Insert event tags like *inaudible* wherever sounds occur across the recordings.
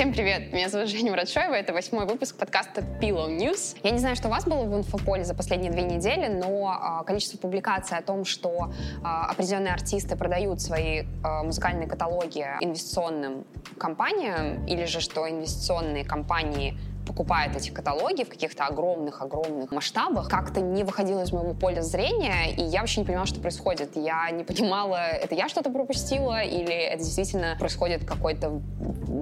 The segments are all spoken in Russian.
Всем привет! Меня зовут Женя Мурашоева. Это восьмой выпуск подкаста Pillow News. Я не знаю, что у вас было в инфополе за последние две недели, но а, количество публикаций о том, что а, определенные артисты продают свои а, музыкальные каталоги инвестиционным компаниям, или же что инвестиционные компании покупает эти каталоги в каких-то огромных-огромных масштабах, как-то не выходило из моего поля зрения, и я вообще не понимала, что происходит. Я не понимала, это я что-то пропустила, или это действительно происходит какой-то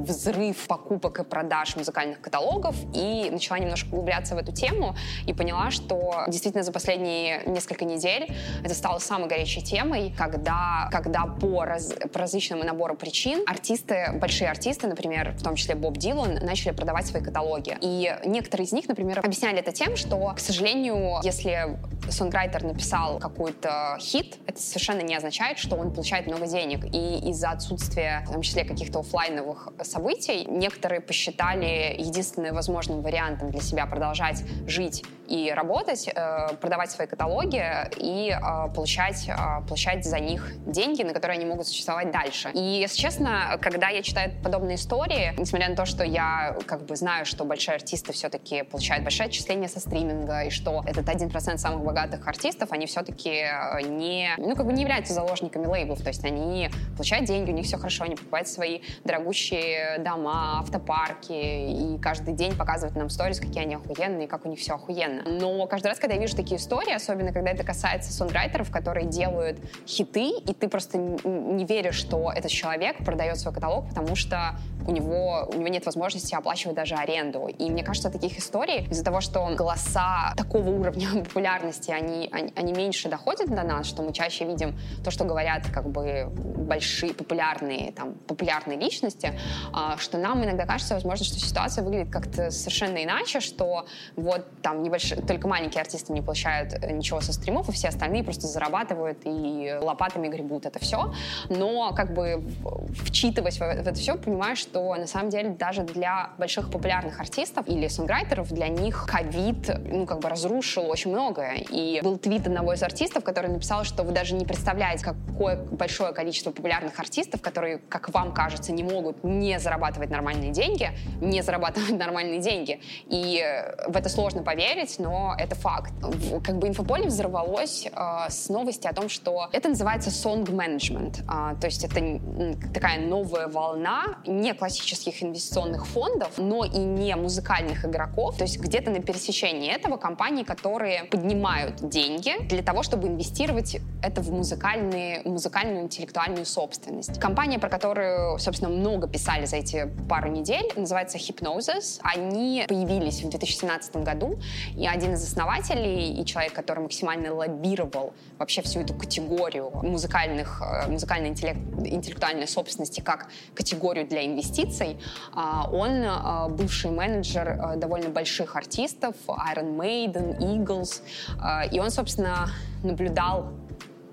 взрыв покупок и продаж музыкальных каталогов, и начала немножко углубляться в эту тему, и поняла, что действительно за последние несколько недель это стало самой горячей темой, когда, когда по, раз, по различному набору причин артисты, большие артисты, например, в том числе Боб Дилан, начали продавать свои каталоги. И некоторые из них, например, объясняли это тем, что, к сожалению, если сонграйтер написал какой-то хит, это совершенно не означает, что он получает много денег. И из-за отсутствия, в том числе, каких-то офлайновых событий, некоторые посчитали единственным возможным вариантом для себя продолжать жить и работать, э, продавать свои каталоги и э, получать, э, получать за них деньги, на которые они могут существовать дальше. И, если честно, когда я читаю подобные истории, несмотря на то, что я как бы знаю, что большие артисты все-таки получают большое отчисление со стриминга, и что этот один процент самых богатых артистов, они все-таки не, ну, как бы не являются заложниками лейблов, то есть они получают деньги, у них все хорошо, они покупают свои дорогущие дома, автопарки, и каждый день показывают нам сторис, какие они охуенные, как у них все охуенно. Но каждый раз, когда я вижу такие истории, особенно когда это касается сонграйтеров, которые делают хиты, и ты просто не веришь, что этот человек продает свой каталог, потому что у него, у него нет возможности оплачивать даже аренду. И мне кажется, таких историй из-за того, что голоса такого уровня *laughs* популярности, они, они, они меньше доходят до нас, что мы чаще видим то, что говорят как бы большие, популярные, там, популярные личности, а, что нам иногда кажется, возможно, что ситуация выглядит как-то совершенно иначе, что вот там небольшой только маленькие артисты не получают э, ничего со стримов, и все остальные просто зарабатывают и лопатами гребут это все. Но как бы вчитываясь в, это все, понимаешь, что на самом деле даже для больших популярных артистов или сонграйтеров для них ковид, ну, как бы разрушил очень многое. И был твит одного из артистов, который написал, что вы даже не представляете, какое большое количество популярных артистов, которые, как вам кажется, не могут не зарабатывать нормальные деньги, не зарабатывать *laughs* нормальные деньги. И в это сложно поверить, но это факт. Как бы инфополе взорвалось э, с новости о том, что это называется song management. Э, то есть это такая новая волна не классических инвестиционных фондов, но и не музыкальных игроков. То есть где-то на пересечении этого компании, которые поднимают деньги для того, чтобы инвестировать это в музыкальные, музыкальную интеллектуальную собственность. Компания, про которую, собственно, много писали за эти пару недель, называется Hypnosis. Они появились в 2017 году, и один из основателей и человек, который максимально лоббировал вообще всю эту категорию музыкальных, э, музыкальной интеллектуальной собственности как категорию для инвестиций, а, он э, бывший менеджер э, довольно больших артистов, Iron Maiden, Eagles, и он, собственно, наблюдал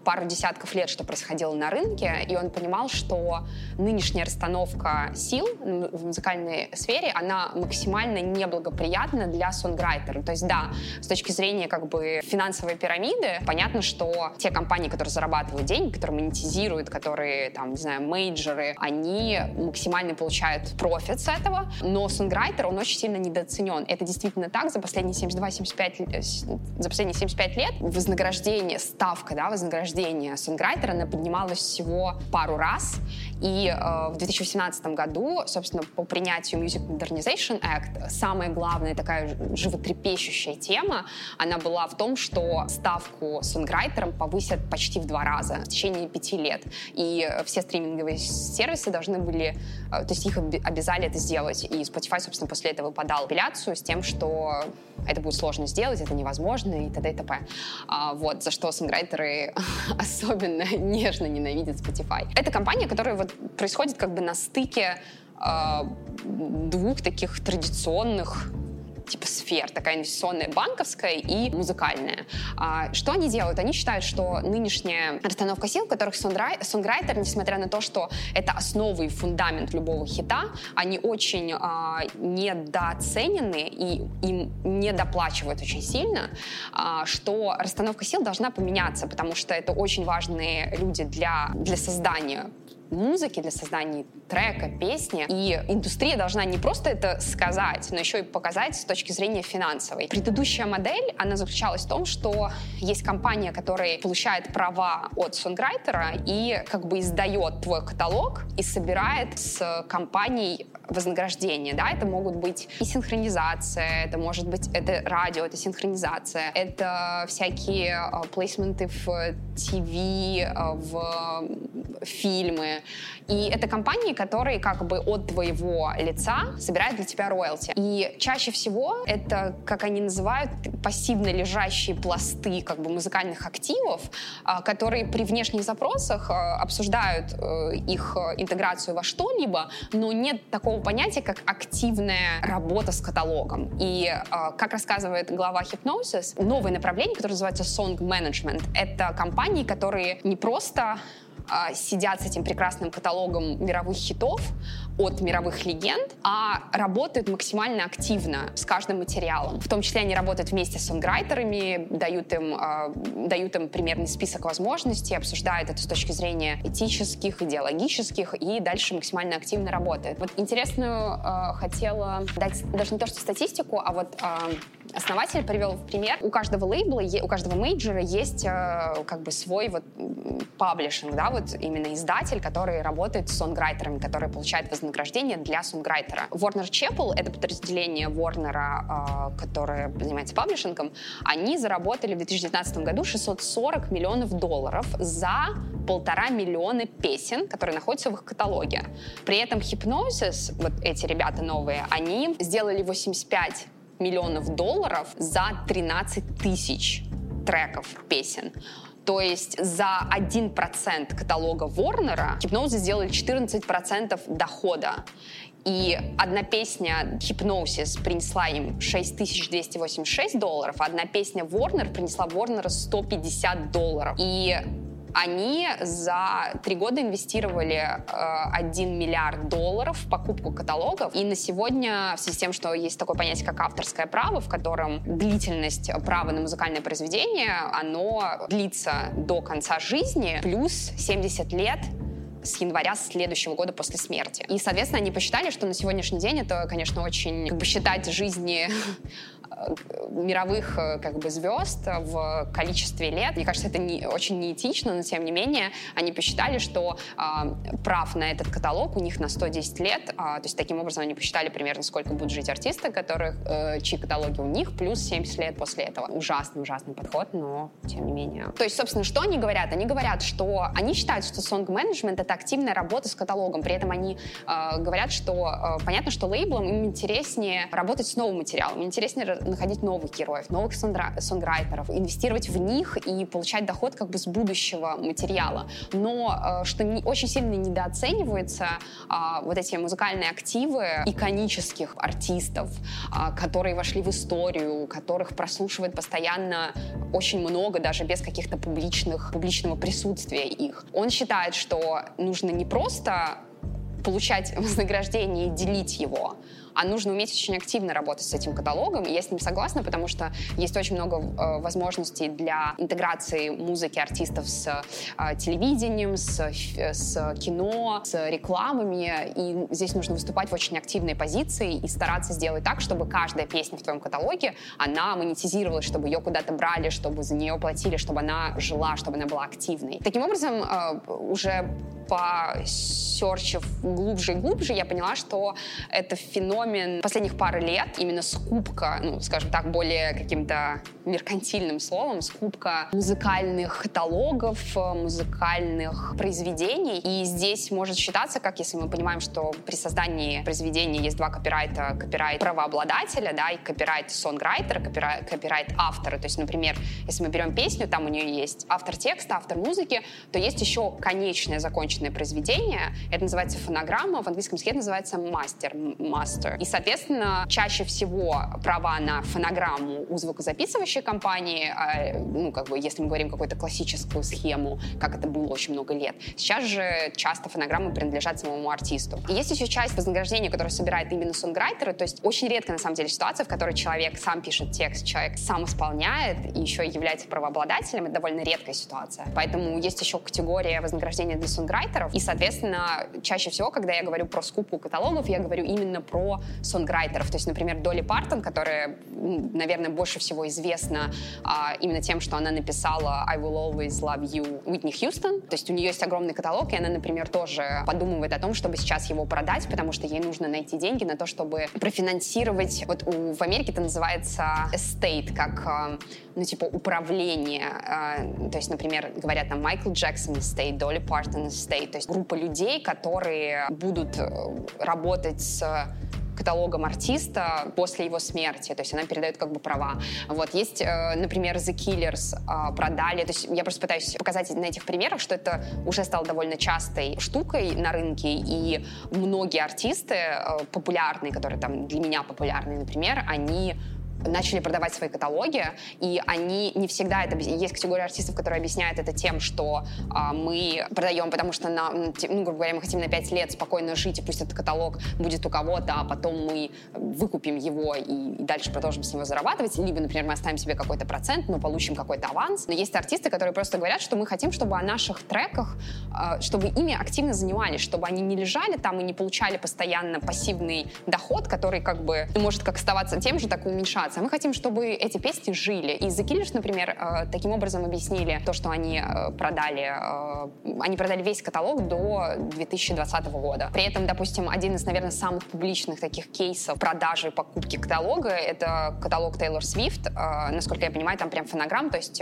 пару десятков лет, что происходило на рынке, и он понимал, что нынешняя расстановка сил в музыкальной сфере, она максимально неблагоприятна для сонграйтера. То есть, да, с точки зрения как бы финансовой пирамиды, понятно, что те компании, которые зарабатывают деньги, которые монетизируют, которые, там, не знаю, мейджоры, они максимально получают профит с этого, но сонграйтер, он очень сильно недооценен. Это действительно так. За последние 72-75 за последние 75 лет вознаграждение, ставка, да, вознаграждение рождения сонграйтера, она поднималась всего пару раз. И э, в 2018 году, собственно, по принятию Music Modernization Act, самая главная такая животрепещущая тема, она была в том, что ставку сонграйтерам повысят почти в два раза в течение пяти лет. И все стриминговые сервисы должны были, э, то есть их обязали это сделать. И Spotify, собственно, после этого подал апелляцию с тем, что это будет сложно сделать, это невозможно и т.д. и т.п. А, вот, за что сонграйтеры *laughs* особенно нежно ненавидят Spotify. Это компания, которая вот происходит как бы на стыке э, двух таких традиционных типа сфер, такая инвестиционная, банковская и музыкальная. А, что они делают? Они считают, что нынешняя расстановка сил, в которых сонграйтер, несмотря на то, что это основа и фундамент любого хита, они очень а, недооценены и им недоплачивают очень сильно, а, что расстановка сил должна поменяться, потому что это очень важные люди для, для создания музыки, для создания трека, песни. И индустрия должна не просто это сказать, но еще и показать с точки зрения финансовой. Предыдущая модель, она заключалась в том, что есть компания, которая получает права от сонграйтера и как бы издает твой каталог и собирает с компанией вознаграждение, да, это могут быть и синхронизация, это может быть, это радио, это синхронизация, это всякие uh, плейсменты в ТВ, в фильмы. И это компании, которые как бы от твоего лица собирают для тебя роялти. И чаще всего это, как они называют, пассивно лежащие пласты как бы музыкальных активов, uh, которые при внешних запросах обсуждают э, их интеграцию во что-либо, но нет такого понятия, как активная работа с каталогом. И как рассказывает глава Hypnosis, новое направление, которое называется Song Management, это компании, которые не просто а, сидят с этим прекрасным каталогом мировых хитов от мировых легенд, а работают максимально активно с каждым материалом. В том числе они работают вместе с сонграйтерами, дают им, э, дают им примерный список возможностей, обсуждают это с точки зрения этических, идеологических и дальше максимально активно работают. Вот интересную э, хотела дать даже не то что статистику, а вот э, основатель привел в пример. У каждого лейбла, у каждого major а есть э, как бы свой вот publishing, да, вот именно издатель, который работает с songwriter ами, который получает вознаграждение для songwriter а. Warner Chappell, это подразделение Warner, э, которое занимается publishing ом, они заработали в 2019 году 640 миллионов долларов за полтора миллиона песен, которые находятся в их каталоге. При этом Hypnosis, вот эти ребята новые, они сделали 85 миллионов долларов за 13 тысяч треков песен. То есть за 1% каталога Ворнера Hypnosis сделали 14% дохода. И одна песня Hypnosis принесла им 6286 долларов, а одна песня Warner принесла Warner 150 долларов. И они за три года инвестировали э, 1 миллиард долларов в покупку каталогов. И на сегодня, в связи с тем, что есть такое понятие, как авторское право, в котором длительность права на музыкальное произведение, оно длится до конца жизни, плюс 70 лет с января следующего года после смерти. И, соответственно, они посчитали, что на сегодняшний день это, конечно, очень как бы считать жизни мировых э, как бы звезд в количестве лет. Мне кажется, это не, очень неэтично, но тем не менее они посчитали, что э, прав на этот каталог у них на 110 лет. Э, то есть таким образом они посчитали примерно, сколько будут жить артисты, которых, э, чьи каталоги у них, плюс 70 лет после этого. Ужасный, ужасный подход, но тем не менее. То есть, собственно, что они говорят? Они говорят, что они считают, что management — это активная работа с каталогом. При этом они э, говорят, что э, понятно, что лейблам им интереснее работать с новым материалом, интереснее находить новых героев, новых сонграйтеров, инвестировать в них и получать доход как бы с будущего материала. Но э, что не, очень сильно недооценивается, а, вот эти музыкальные активы иконических артистов, а, которые вошли в историю, которых прослушивает постоянно очень много, даже без каких-то публичных, публичного присутствия их. Он считает, что нужно не просто получать *laughs* вознаграждение и делить его, а нужно уметь очень активно работать с этим каталогом. И я с ним согласна, потому что есть очень много э, возможностей для интеграции музыки артистов с э, телевидением, с, с кино, с рекламами. И здесь нужно выступать в очень активной позиции и стараться сделать так, чтобы каждая песня в твоем каталоге, она монетизировалась, чтобы ее куда-то брали, чтобы за нее платили, чтобы она жила, чтобы она была активной. Таким образом, э, уже посерчив глубже и глубже, я поняла, что это феномен последних пары лет, именно скупка, ну, скажем так, более каким-то меркантильным словом, скупка музыкальных каталогов, музыкальных произведений. И здесь может считаться, как если мы понимаем, что при создании произведения есть два копирайта, копирайт правообладателя, да, и копирайт сонграйтера, копирайт, копирайт автора. То есть, например, если мы берем песню, там у нее есть автор текста, автор музыки, то есть еще конечная законченная законченное произведение. Это называется фонограмма, в английском языке называется мастер, мастер. И, соответственно, чаще всего права на фонограмму у звукозаписывающей компании, а, ну, как бы, если мы говорим какую-то классическую схему, как это было очень много лет, сейчас же часто фонограммы принадлежат самому артисту. И есть еще часть вознаграждения, которую собирает именно сонграйтеры, то есть очень редко, на самом деле, ситуация, в которой человек сам пишет текст, человек сам исполняет и еще является правообладателем, это довольно редкая ситуация. Поэтому есть еще категория вознаграждения для сонграйтеров, сонграйтеров. И, соответственно, чаще всего, когда я говорю про скупку каталогов, я говорю именно про сонграйтеров. То есть, например, Долли Партон, которая, наверное, больше всего известна а, именно тем, что она написала I Will Always Love You Уитни Хьюстон. То есть у нее есть огромный каталог, и она, например, тоже подумывает о том, чтобы сейчас его продать, потому что ей нужно найти деньги на то, чтобы профинансировать. Вот у, в Америке это называется estate, как, а, ну, типа, управление. А, то есть, например, говорят там Майкл Джексон estate, Долли Партон estate. То есть группа людей, которые будут э, работать с каталогом артиста после его смерти, то есть она передает как бы права. Вот есть, э, например, The Killers э, продали, то есть я просто пытаюсь показать на этих примерах, что это уже стало довольно частой штукой на рынке, и многие артисты э, популярные, которые там для меня популярные, например, они начали продавать свои каталоги, и они не всегда это... Есть категория артистов, которые объясняют это тем, что а, мы продаем, потому что, на, ну, грубо говоря, мы хотим на 5 лет спокойно жить, и пусть этот каталог будет у кого-то, а потом мы выкупим его и, и дальше продолжим с него зарабатывать. Либо, например, мы оставим себе какой-то процент, но получим какой-то аванс. Но есть артисты, которые просто говорят, что мы хотим, чтобы о наших треках, а, чтобы ими активно занимались, чтобы они не лежали там и не получали постоянно пассивный доход, который как бы может как оставаться тем же, так и уменьшаться развиваться. Мы хотим, чтобы эти песни жили. И The Killers, например, э, таким образом объяснили то, что они э, продали. Э, они продали весь каталог до 2020 года. При этом, допустим, один из, наверное, самых публичных таких кейсов продажи и покупки каталога — это каталог Тейлор Свифт. Насколько я понимаю, там прям фонограмм, то есть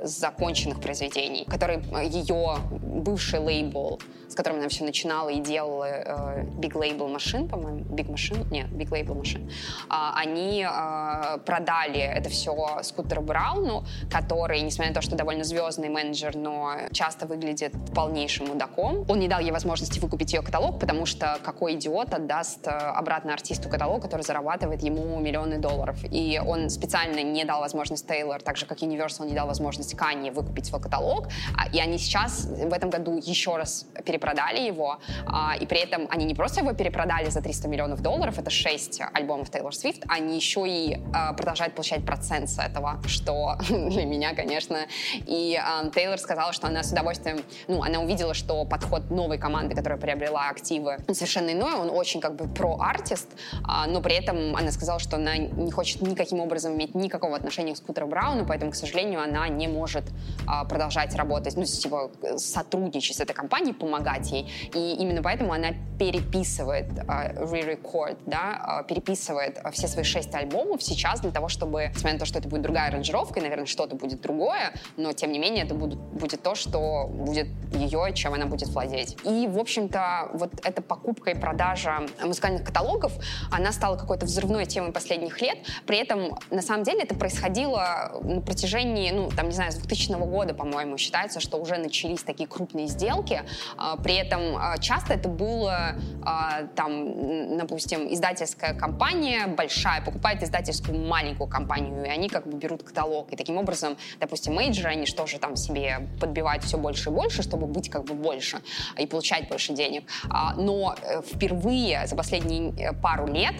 законченных произведений, который ее бывший лейбл с которым она все начинала и делала э, Big Label Machine, по-моему, Big Machine, нет, Big Label Machine, э, они э, продали это все Скутеру Брауну, который, несмотря на то, что довольно звездный менеджер, но часто выглядит полнейшим мудаком, он не дал ей возможности выкупить ее каталог, потому что какой идиот отдаст э, обратно артисту каталог, который зарабатывает ему миллионы долларов. И он специально не дал возможность Тейлор, так же, как Universal не дал возможность Кани выкупить свой каталог. А, и они сейчас в этом году еще раз перепродали его, а, и при этом они не просто его перепродали за 300 миллионов долларов, это 6 альбомов Тейлор Свифт, они еще и а, продолжают получать процент с этого, что *laughs* для меня, конечно. И Тейлор сказала, что она с удовольствием, ну, она увидела, что подход новой команды, которая приобрела активы, совершенно иной, он очень как бы про-артист, но при этом она сказала, что она не хочет никаким образом иметь никакого отношения к Скутеру Брауну, поэтому, к сожалению, она не может продолжать работать, ну, типа, сотрудничать с этой компанией, помогать ей. И именно поэтому она переписывает, uh, re-record, да, uh, переписывает все свои шесть альбомов сейчас для того, чтобы, несмотря на то, что это будет другая аранжировка, и, наверное, что-то будет другое, но, тем не менее, это будет, будет то, что будет ее, чем она будет владеть. И, в общем-то, вот эта покупка и продажа музыкальных каталогов, она стала какой-то взрывной темой последних лет. При этом, на самом деле, это происходило на протяжении, ну, там, не знаю, с 2000 года, по-моему, считается, что уже начались такие крупные сделки, а, при этом а, часто это было, а, там, допустим, издательская компания большая покупает издательскую маленькую компанию, и они как бы берут каталог. И таким образом, допустим, мейджоры, они что же там себе подбивают все больше и больше, чтобы быть как бы больше и получать больше денег. Но э, впервые за последние э, пару лет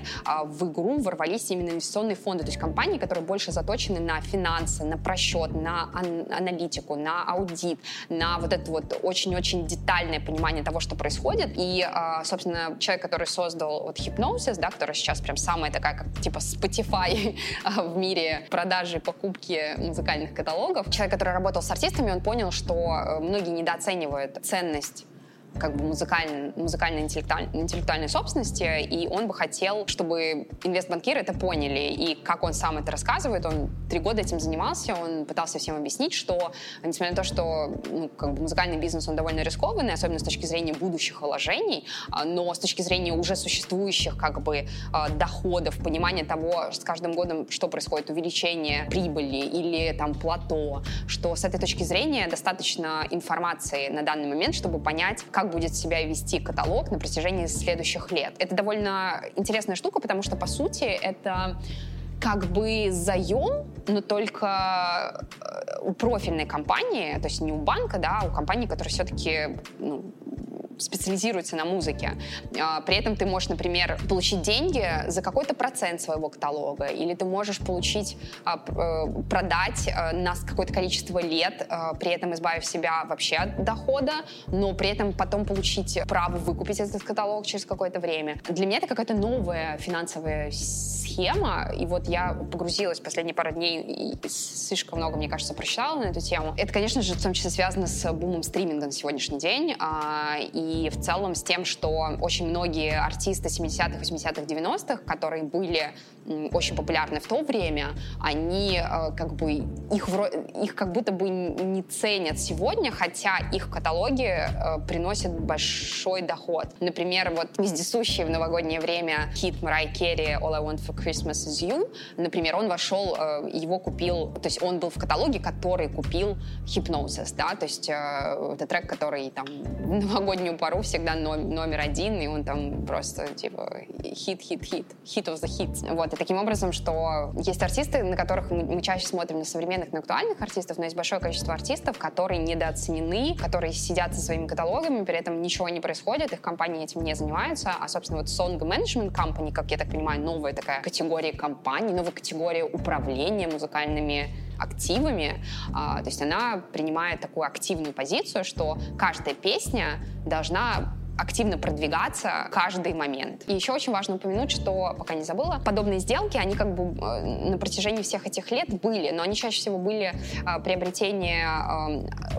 в игру ворвались именно инвестиционные фонды, то есть компании, которые больше заточены на финансы, на просчет, на аналитику, на аудит, на вот это вот очень-очень детальное понимание того, что происходит. И, а, собственно, человек, который создал вот Hypnosis, да, который сейчас прям самая такая, как типа Spotify *laughs* в мире продажи, покупки музыкальных каталогов. Человек, который работал с артистами, он понял, что э, многие недооценивают ценность как бы музыкальной, музыкальной интеллектуальной, интеллектуальной собственности, и он бы хотел, чтобы инвестбанкиры это поняли. И как он сам это рассказывает, он три года этим занимался, он пытался всем объяснить, что, несмотря на то, что ну, как бы музыкальный бизнес, он довольно рискованный, особенно с точки зрения будущих вложений, а, но с точки зрения уже существующих как бы а, доходов, понимания того, с каждым годом, что происходит, увеличение прибыли или там плато, что с этой точки зрения достаточно информации на данный момент, чтобы понять, как будет себя вести каталог на протяжении следующих лет. Это довольно интересная штука, потому что, по сути, это как бы заем, но только э, у профильной компании, то есть не у банка, да, а у компании, которая все-таки ну, специализируется на музыке. А, при этом ты можешь, например, получить деньги за какой-то процент своего каталога, или ты можешь получить, а, э, продать э, на какое-то количество лет, э, при этом избавив себя вообще от дохода, но при этом потом получить право выкупить этот каталог через какое-то время. Для меня это какая-то новая финансовая схема, и вот я погрузилась последние пару дней и слишком много, мне кажется, прочитала на эту тему. Это, конечно же, в том числе связано с бумом стриминга на сегодняшний день, а, и в целом с тем, что очень многие артисты 70-х, 80-х, 90-х, которые были очень популярны в то время, они э, как бы их, их как будто бы не ценят сегодня, хотя их каталоги э, приносят большой доход. Например, вот вездесущий в новогоднее время хит Mariah Керри «All I Want for Christmas is You», например, он вошел, э, его купил, то есть он был в каталоге, который купил Hypnosis, да, то есть это трек, который там в новогоднюю пару всегда номер один, и он там просто типа хит, хит, хит, хит of the hits. Вот, таким образом, что есть артисты, на которых мы, чаще смотрим на современных, на актуальных артистов, но есть большое количество артистов, которые недооценены, которые сидят со своими каталогами, при этом ничего не происходит, их компании этим не занимаются, а, собственно, вот Song Management Company, как я так понимаю, новая такая категория компаний, новая категория управления музыкальными активами. А, то есть она принимает такую активную позицию, что каждая песня должна активно продвигаться каждый момент. И еще очень важно упомянуть, что, пока не забыла, подобные сделки, они как бы э, на протяжении всех этих лет были, но они чаще всего были э, приобретение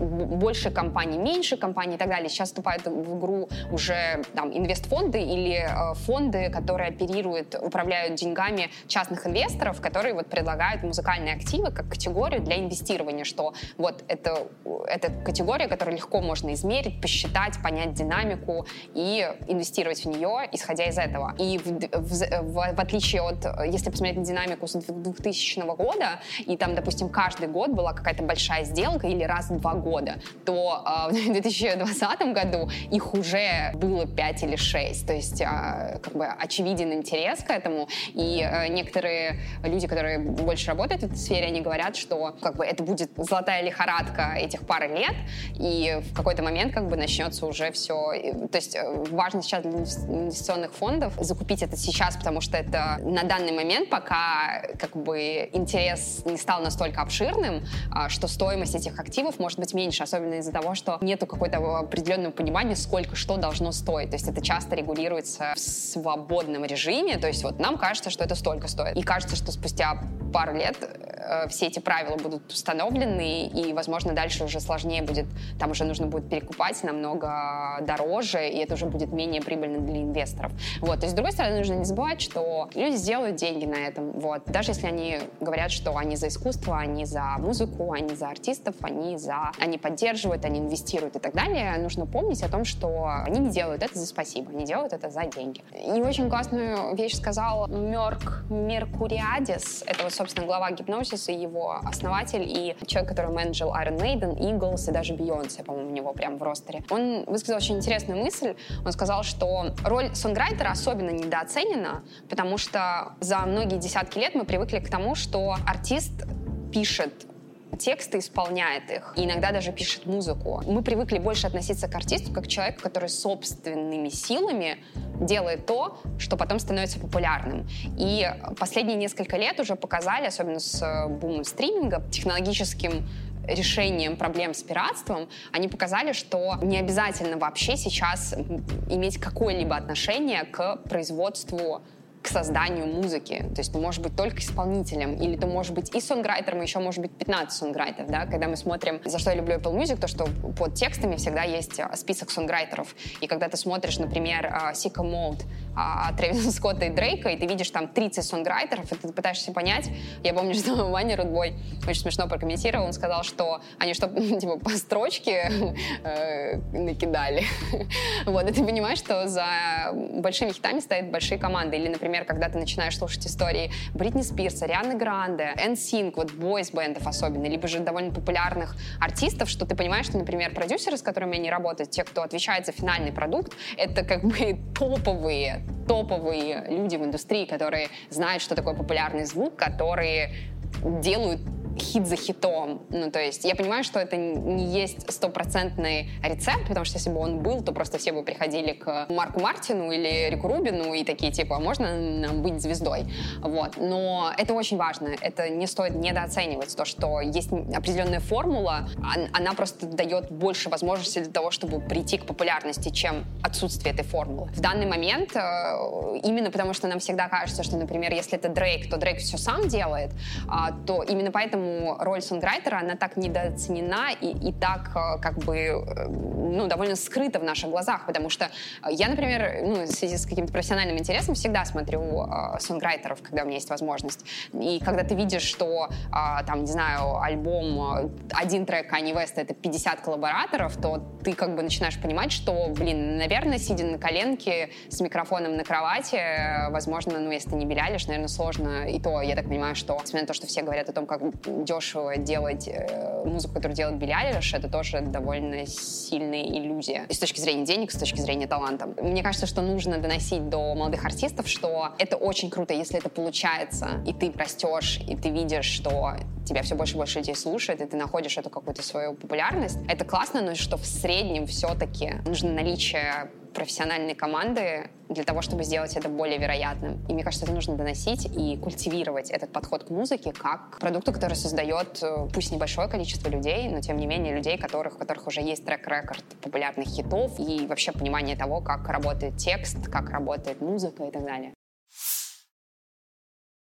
э, больше компаний, меньше компаний и так далее. Сейчас вступают в игру уже там инвестфонды или э, фонды, которые оперируют, управляют деньгами частных инвесторов, которые вот предлагают музыкальные активы как категорию для инвестирования, что вот это, это категория, которую легко можно измерить, посчитать, понять динамику, и инвестировать в нее, исходя из этого. И в, в, в, в отличие от, если посмотреть на динамику с 2000 года, и там, допустим, каждый год была какая-то большая сделка или раз в два года, то э, *laughs* в 2020 году их уже было 5 или 6. То есть э, как бы очевиден интерес к этому, и э, некоторые люди, которые больше работают в этой сфере, они говорят, что как бы это будет золотая лихорадка этих пары лет, и в какой-то момент как бы начнется уже все. То есть э, важно сейчас для инвестиционных фондов закупить это сейчас, потому что это на данный момент пока как бы интерес не стал настолько обширным, а, что стоимость этих активов может быть меньше, особенно из-за того, что нету какой-то определенного понимания, сколько что должно стоить. То есть это часто регулируется в свободном режиме, то есть вот нам кажется, что это столько стоит. И кажется, что спустя пару лет э, все эти правила будут установлены, и, возможно, дальше уже сложнее будет, там уже нужно будет перекупать намного дороже, и это уже будет менее прибыльно для инвесторов. Вот. То есть, с другой стороны, нужно не забывать, что люди сделают деньги на этом. Вот. Даже если они говорят, что они за искусство, они за музыку, они за артистов, они за... Они поддерживают, они инвестируют и так далее, нужно помнить о том, что они не делают это за спасибо, они делают это за деньги. И очень классную вещь сказал Мерк Меркуриадис. Это вот, собственно, глава гипнозиса, его основатель и человек, который менеджил Iron Maiden, Eagles и даже Beyoncé, по-моему, у него прям в ростере. Он высказал очень интересную мысль, мысль. Он сказал, что роль сонграйтера особенно недооценена, потому что за многие десятки лет мы привыкли к тому, что артист пишет тексты, исполняет их, и иногда даже пишет музыку. Мы привыкли больше относиться к артисту как к человеку, который собственными силами делает то, что потом становится популярным. И последние несколько лет уже показали, особенно с э, бумом стриминга, технологическим решением проблем с пиратством, они показали, что не обязательно вообще сейчас иметь какое-либо отношение к производству к созданию музыки. То есть ты можешь быть только исполнителем, или ты можешь быть и сонграйтером, и еще может быть 15 сонграйтеров, да, когда мы смотрим, за что я люблю Apple Music, то, что под текстами всегда есть а, список сонграйтеров. И когда ты смотришь, например, а, Sicko Mode, а, Трэвиса Скотта и Дрейка, и ты видишь там 30 сонграйтеров, и ты пытаешься понять. Я помню, *laughs* что Ваня Рудбой очень смешно прокомментировал, он сказал, что они что, *laughs* типа, по строчке *laughs* э, накидали. вот, и ты понимаешь, что за большими хитами стоят большие команды. Или, например, когда ты начинаешь слушать истории Бритни Спирса, Рианы Гранде, NSYNC, вот бойс-бендов особенно, либо же довольно популярных артистов, что ты понимаешь, что, например, продюсеры, с которыми они работают, те, кто отвечает за финальный продукт, это как бы топовые топовые люди в индустрии, которые знают, что такое популярный звук, которые делают хит за хитом. Ну, то есть я понимаю, что это не есть стопроцентный рецепт, потому что если бы он был, то просто все бы приходили к Марку Мартину или Рику Рубину и такие, типа, «А можно нам быть звездой? Вот. Но это очень важно. Это не стоит недооценивать то, что есть определенная формула, она просто дает больше возможностей для того, чтобы прийти к популярности, чем отсутствие этой формулы. В данный момент, э, именно потому что нам всегда кажется, что, например, если это Дрейк, то Дрейк все сам делает, а, то именно поэтому роль сонграйтера, она так недооценена и, и так э, как бы э, ну, довольно скрыта в наших глазах, потому что я, например, ну, в связи с каким-то профессиональным интересом всегда смотрю э, сонграйтеров, когда у меня есть возможность. И когда ты видишь, что э, там, не знаю, альбом, один трек Kanye West — это 50 коллабораторов, то ты как бы начинаешь понимать, что, блин, наверное, сидя на коленке с микрофоном на кровати, возможно, ну, если ты не белялишь, наверное, сложно. И то, я так понимаю, что, несмотря на то, что все говорят о том, как дешево делать э, музыку, которую делает Билли это тоже довольно сильная иллюзия. И с точки зрения денег, с точки зрения таланта. Мне кажется, что нужно доносить до молодых артистов, что это очень круто, если это получается, и ты растешь, и ты видишь, что тебя все больше и больше людей слушает, и ты находишь эту какую-то свою популярность. Это классно, но что в среднем все-таки нужно наличие профессиональной команды для того, чтобы сделать это более вероятным. И мне кажется, это нужно доносить и культивировать этот подход к музыке как к продукту, который создает э, пусть небольшое количество людей, но тем не менее людей, которых, у которых уже есть трек-рекорд популярных хитов и вообще понимание того, как работает текст, как работает музыка и так далее.